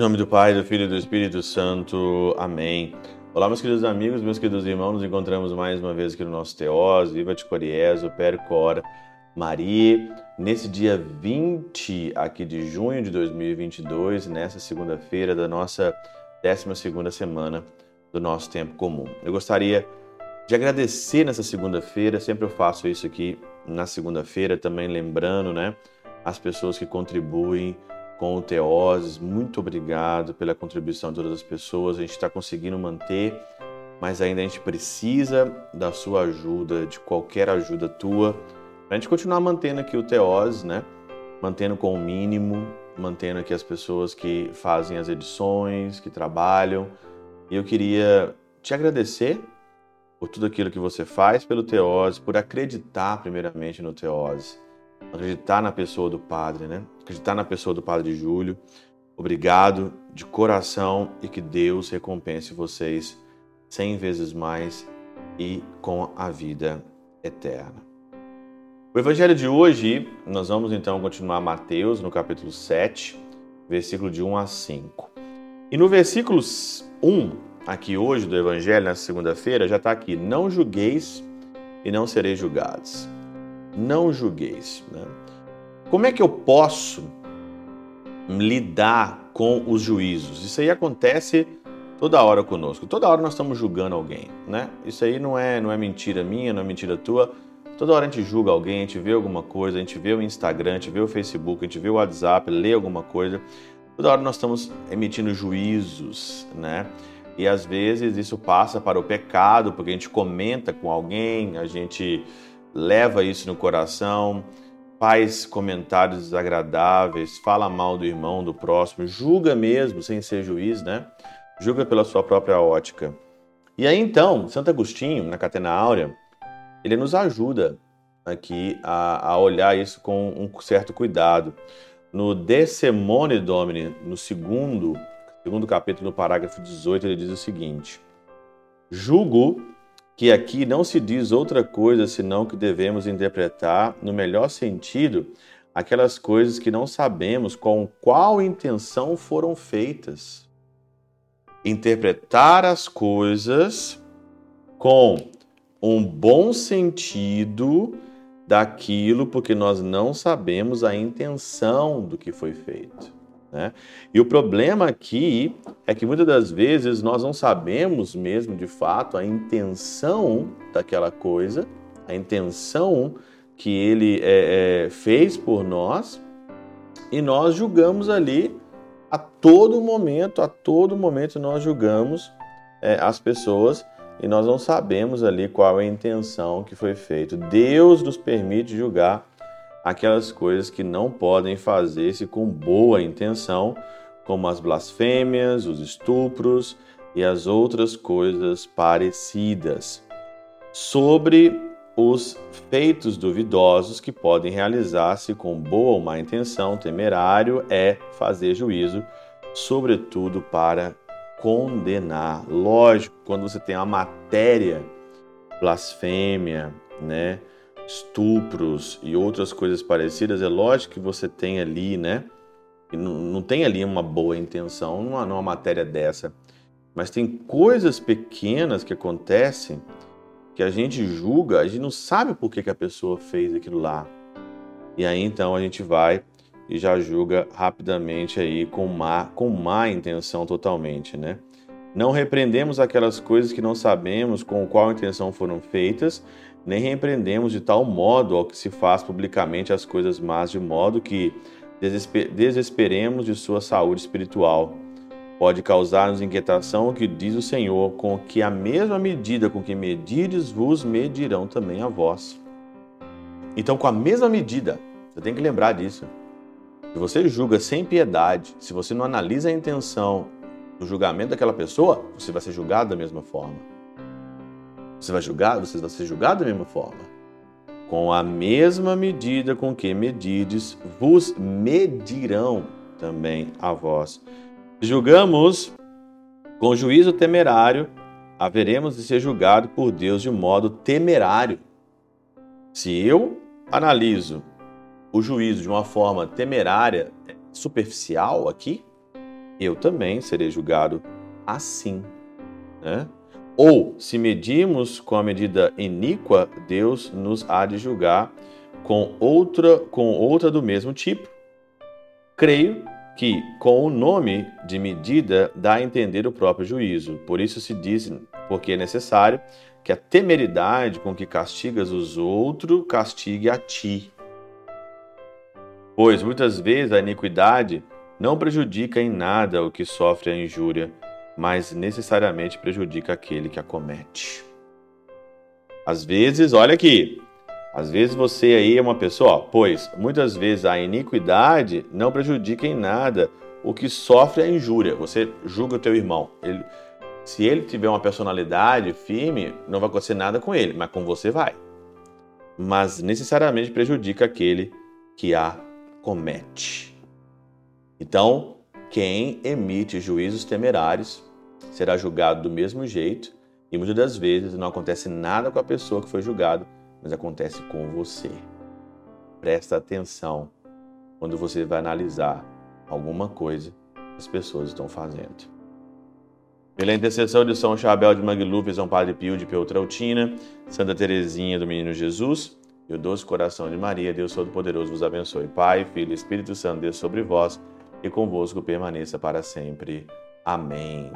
nome do Pai, do Filho e do Espírito Santo. Amém. Olá, meus queridos amigos, meus queridos irmãos, nos encontramos mais uma vez aqui no nosso Teós, Viva de Coriezo, Percor, Maria, nesse dia 20 aqui de junho de 2022, nessa segunda-feira da nossa 12 segunda semana do nosso tempo comum. Eu gostaria de agradecer nessa segunda-feira, sempre eu faço isso aqui na segunda-feira, também lembrando, né, as pessoas que contribuem com o Teoses. Muito obrigado pela contribuição de todas as pessoas. A gente está conseguindo manter, mas ainda a gente precisa da sua ajuda, de qualquer ajuda tua, para a gente continuar mantendo aqui o Teoses, né? Mantendo com o mínimo, mantendo aqui as pessoas que fazem as edições, que trabalham. E eu queria te agradecer por tudo aquilo que você faz pelo Teose, por acreditar primeiramente no Teose acreditar na pessoa do Padre, né? Acreditar na pessoa do Padre Júlio. Obrigado de coração e que Deus recompense vocês cem vezes mais e com a vida eterna. O evangelho de hoje, nós vamos então continuar Mateus no capítulo 7, versículo de 1 a 5. E no versículo 1, aqui hoje do evangelho, na segunda-feira, já está aqui: Não julgueis e não sereis julgados não julgueis. Né? Como é que eu posso lidar com os juízos? Isso aí acontece toda hora conosco. Toda hora nós estamos julgando alguém, né? Isso aí não é, não é mentira minha, não é mentira tua. Toda hora a gente julga alguém, a gente vê alguma coisa, a gente vê o Instagram, a gente vê o Facebook, a gente vê o WhatsApp, lê alguma coisa. Toda hora nós estamos emitindo juízos, né? E às vezes isso passa para o pecado, porque a gente comenta com alguém, a gente leva isso no coração, faz comentários desagradáveis, fala mal do irmão, do próximo, julga mesmo, sem ser juiz, né? Julga pela sua própria ótica. E aí então, Santo Agostinho, na Catena Áurea, ele nos ajuda aqui a, a olhar isso com um certo cuidado. No De Semone Domini, no segundo, segundo capítulo, no parágrafo 18, ele diz o seguinte: Julgo que aqui não se diz outra coisa senão que devemos interpretar, no melhor sentido, aquelas coisas que não sabemos com qual intenção foram feitas. Interpretar as coisas com um bom sentido daquilo, porque nós não sabemos a intenção do que foi feito. Né? E o problema aqui é que muitas das vezes nós não sabemos mesmo de fato a intenção daquela coisa, a intenção que ele é, é, fez por nós, e nós julgamos ali a todo momento, a todo momento nós julgamos é, as pessoas e nós não sabemos ali qual é a intenção que foi feita. Deus nos permite julgar aquelas coisas que não podem fazer-se com boa intenção, como as blasfêmias, os estupros e as outras coisas parecidas. Sobre os feitos duvidosos que podem realizar-se com boa ou má intenção, temerário é fazer juízo, sobretudo para condenar. Lógico, quando você tem a matéria, blasfêmia, né? Estupros e outras coisas parecidas, é lógico que você tem ali, né? Não, não tem ali uma boa intenção numa, numa matéria dessa. Mas tem coisas pequenas que acontecem que a gente julga, a gente não sabe por que, que a pessoa fez aquilo lá. E aí então a gente vai e já julga rapidamente aí com má, com má intenção totalmente, né? Não repreendemos aquelas coisas que não sabemos com qual intenção foram feitas, nem repreendemos de tal modo ao que se faz publicamente as coisas más, de modo que desesperemos de sua saúde espiritual. Pode causar-nos inquietação o que diz o Senhor, com que a mesma medida com que medides vos medirão também a vós. Então, com a mesma medida, você tem que lembrar disso. Se você julga sem piedade, se você não analisa a intenção do julgamento daquela pessoa, você vai ser julgado da mesma forma. Você vai julgar, você vai ser julgado da mesma forma. Com a mesma medida com que medides, vos medirão também a vós. Julgamos com juízo temerário, haveremos de ser julgado por Deus de modo temerário. Se eu analiso o juízo de uma forma temerária, superficial aqui, eu também serei julgado assim. Né? Ou, se medimos com a medida iníqua, Deus nos há de julgar com outra, com outra do mesmo tipo. Creio que, com o nome de medida, dá a entender o próprio juízo. Por isso se diz, porque é necessário que a temeridade com que castigas os outros castigue a ti. Pois muitas vezes a iniquidade não prejudica em nada o que sofre a injúria, mas necessariamente prejudica aquele que a comete. Às vezes, olha aqui, às vezes você aí é uma pessoa, pois muitas vezes a iniquidade não prejudica em nada o que sofre a injúria. Você julga o teu irmão. Ele, se ele tiver uma personalidade firme, não vai acontecer nada com ele, mas com você vai. Mas necessariamente prejudica aquele que a comete. Então, quem emite juízos temerários será julgado do mesmo jeito e muitas das vezes não acontece nada com a pessoa que foi julgado, mas acontece com você. Presta atenção quando você vai analisar alguma coisa que as pessoas estão fazendo. Pela intercessão de São Chabel de Mangluf, São Padre Pio de Peltrautina, Santa Teresinha do Menino Jesus e o doce coração de Maria, Deus Todo-Poderoso vos abençoe. Pai, Filho e Espírito Santo, Deus sobre vós e convosco permaneça para sempre. Amém.